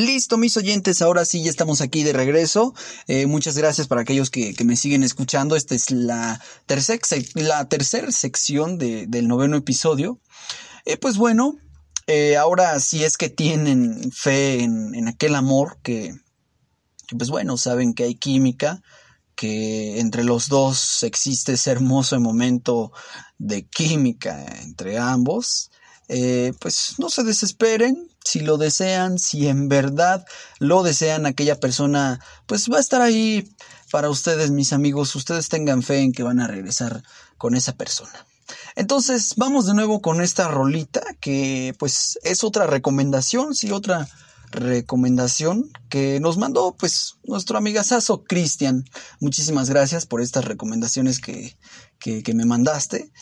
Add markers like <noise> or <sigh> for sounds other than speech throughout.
Listo, mis oyentes, ahora sí ya estamos aquí de regreso. Eh, muchas gracias para aquellos que, me siguen escuchando. Esta es la tercera la tercer sección del noveno episodio. Eh, pues bueno, eh, ahora si es que tienen fe en, aquel amor que, pues bueno, saben que hay química, que entre los dos existe ese hermoso momento de química entre ambos. Eh, pues no se desesperen, si lo desean, si en verdad lo desean, aquella persona pues va a estar ahí para ustedes, mis amigos, ustedes tengan fe en que van a regresar con esa persona. Entonces vamos de nuevo con esta rolita que pues es otra recomendación, sí, otra recomendación que nos mandó pues nuestro amigazazo Cristian. Muchísimas gracias por estas recomendaciones que, que, que me mandaste.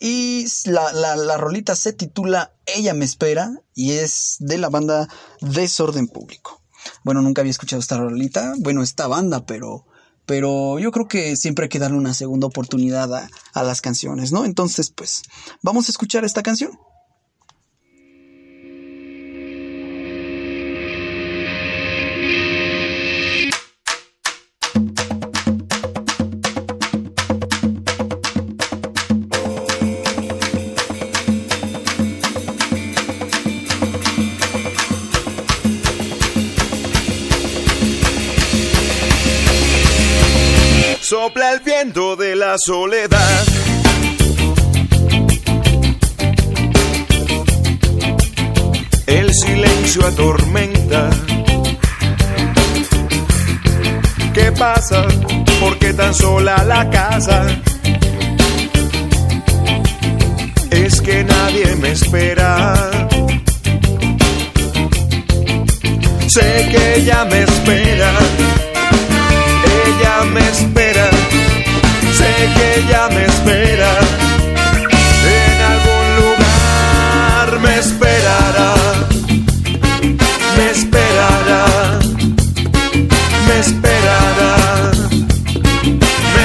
Y la, la, rolita se titula Ella me espera y es de la banda Desorden Público. Bueno, nunca había escuchado esta rolita, bueno, esta banda, pero, pero yo creo que siempre hay que darle una segunda oportunidad a, a las canciones, ¿no? Entonces, pues, vamos a escuchar esta canción. El viento de la soledad. El silencio atormenta. ¿Qué pasa? ¿Por qué tan sola la casa? Es que nadie me espera. Sé que ella me espera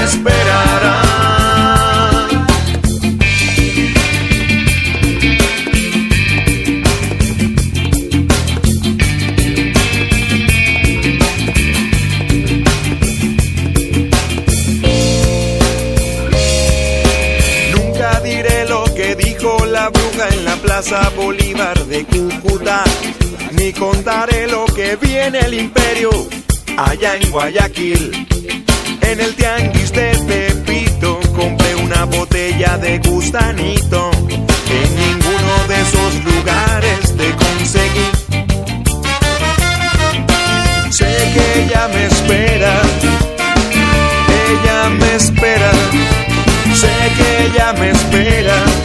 esperará. Plaza Bolívar de Cúcuta, ni contaré lo que viene el imperio allá en Guayaquil. En el tianguis de Tepito compré una botella de gustanito. En ninguno de esos lugares te conseguí. Sé que ella me espera, ella me espera, sé que ella me espera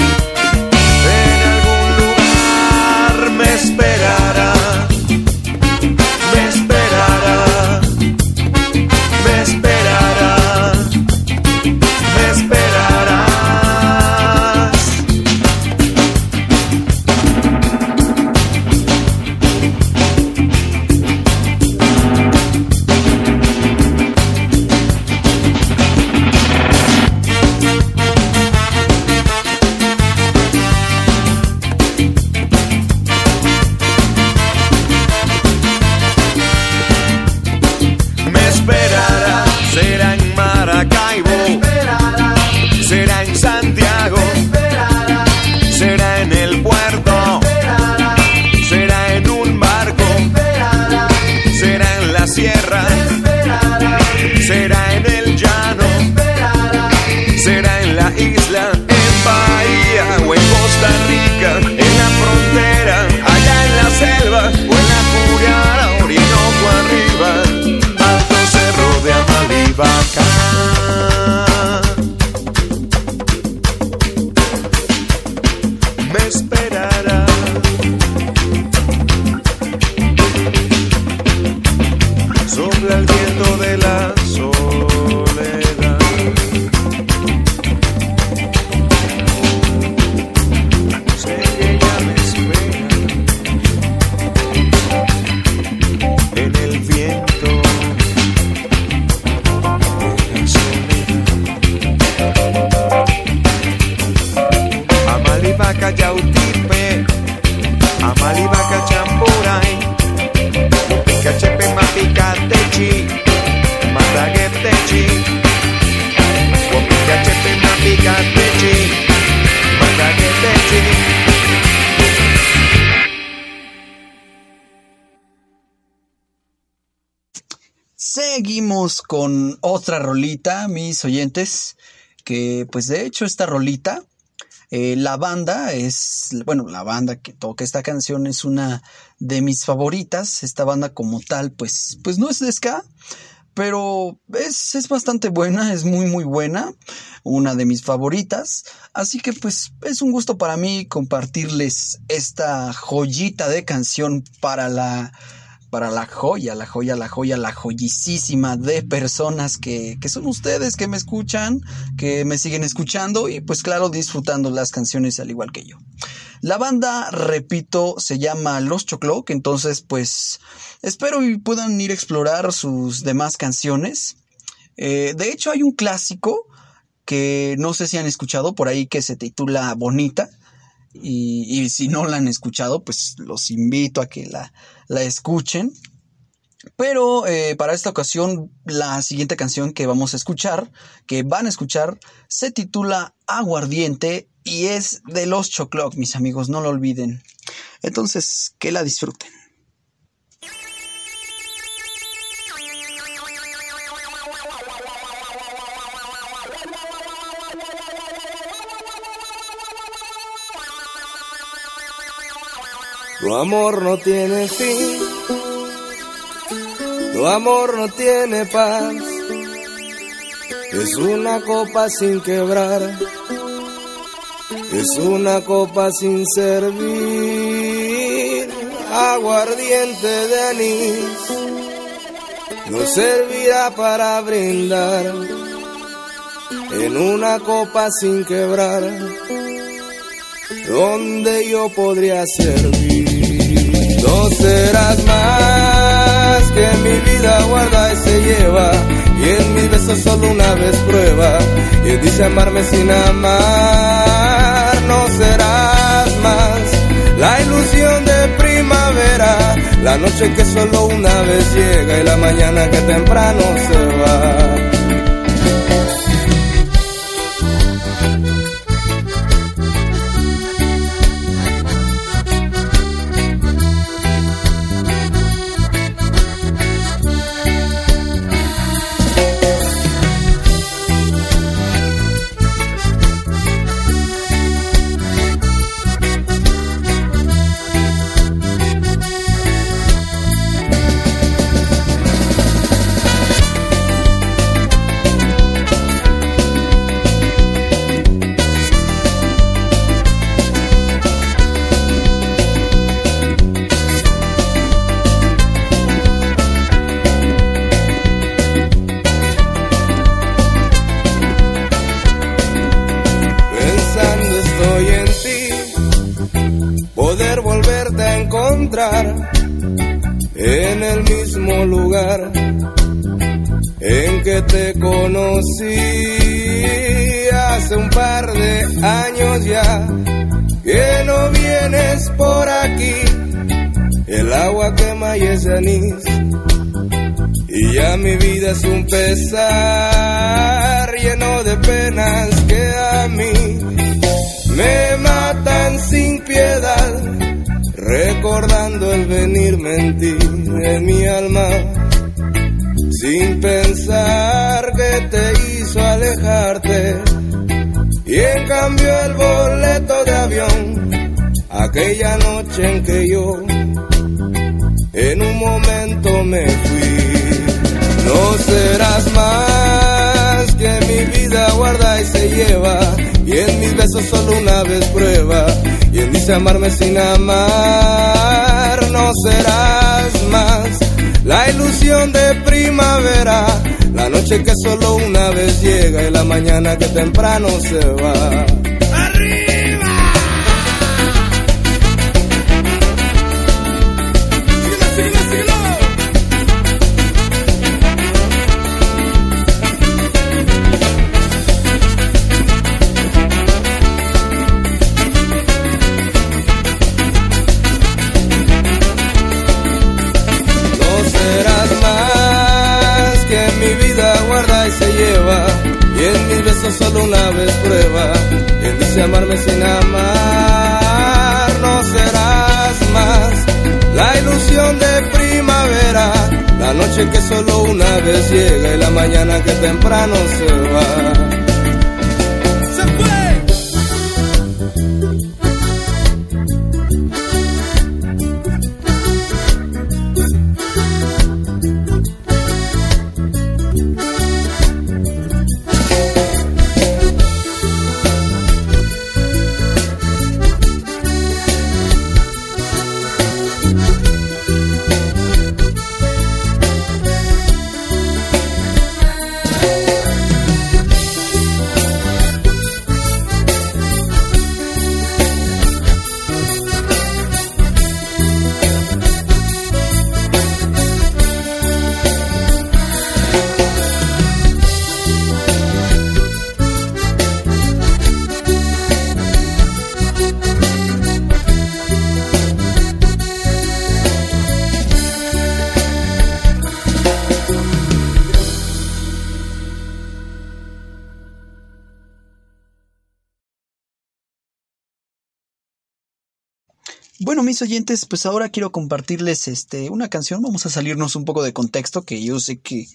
Seguimos con otra rolita, mis oyentes, que pues de hecho esta rolita, eh, la banda es, bueno, la banda que toca esta canción es una de mis favoritas, esta banda como tal, pues, pues no es de ska, pero es, es, bastante buena, es muy muy buena, una de mis favoritas, así que pues es un gusto para mí compartirles esta joyita de canción para la para la joya, la joya, la joya, la joyísima de personas que, que son ustedes, que me escuchan, que me siguen escuchando y pues claro, disfrutando las canciones al igual que yo. La banda, repito, se llama Los Chocloc, entonces pues espero y puedan ir a explorar sus demás canciones. Eh, de hecho hay un clásico que no sé si han escuchado por ahí que se titula Bonita. Y, si no la han escuchado, pues los invito a que la, escuchen. Pero eh, para esta ocasión, la siguiente canción que vamos a escuchar, que van a escuchar, se titula Aguardiente y es de los Choclock, mis amigos, no lo olviden. Entonces, que la disfruten. <laughs> Tu amor no tiene fin, tu amor no tiene paz. Es una copa sin quebrar, es una copa sin servir. Aguardiente de anís no servirá para brindar en una copa sin quebrar donde yo podría servir. No serás más que mi vida guarda y se lleva, y en mis besos solo una vez prueba, y dice amarme sin amar. No serás más la ilusión de primavera, la noche que solo una vez llega y la mañana que temprano se va. En el mismo lugar en que te conocí hace un par de años ya que no vienes por aquí el agua quema y es anís y ya mi vida es un pesar lleno de penas que a mí recordando el venir mentir en mi alma, sin pensar que te hizo alejarte, y en cambio el boleto de avión, aquella noche en que yo en un momento me fui, no serás más que mi vida guarda y se lleva, y en mis besos solo una vez prueba y él dice amarme sin amar, no serás más la ilusión de primavera, la noche que solo una vez llega y la mañana que temprano se va. Y la mañana que temprano se va. Bueno, mis oyentes, pues ahora quiero compartirles este una canción. Vamos a salirnos un poco de contexto, que yo sé que,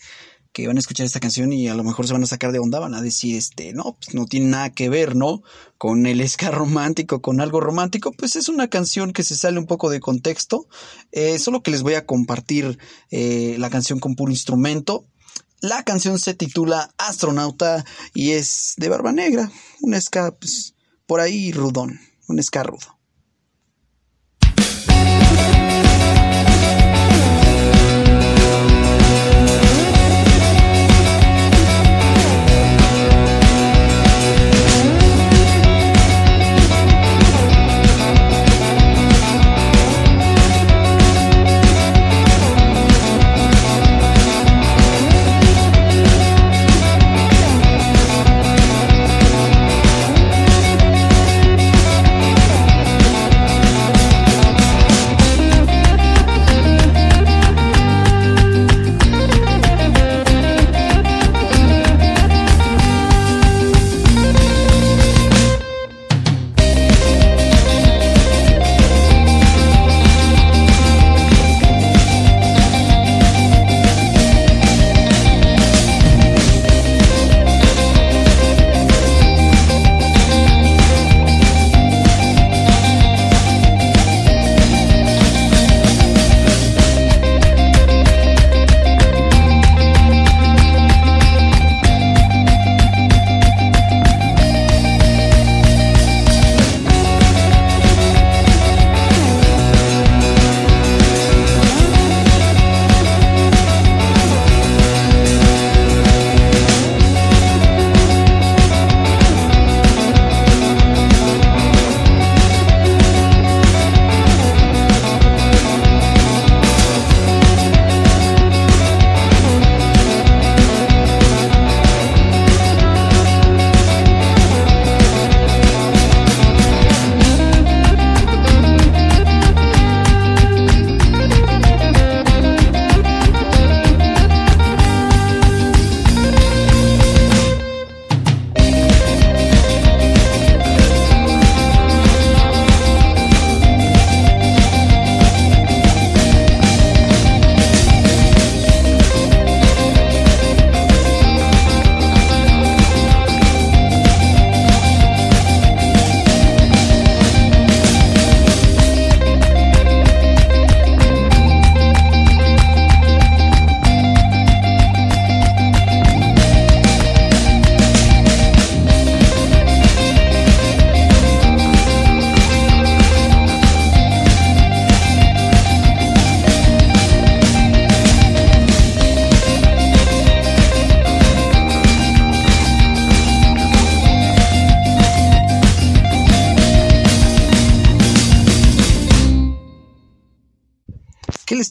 que van a escuchar esta canción y a lo mejor se van a sacar de onda, van a decir, este, no, pues no tiene nada que ver, ¿no? Con el ska romántico, con algo romántico, pues es una canción que se sale un poco de contexto. Eh, solo que les voy a compartir eh, la canción con puro instrumento. La canción se titula Astronauta y es de Barba Negra, un ska, pues, por ahí rudón, un ska rudo. Thank you.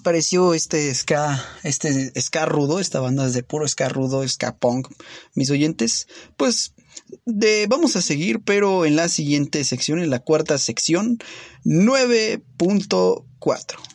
Pareció este ska, este ska rudo, esta banda es de puro ska rudo, ska punk, mis oyentes? Pues vamos a seguir, pero en la siguiente sección, en la cuarta sección, 9.4.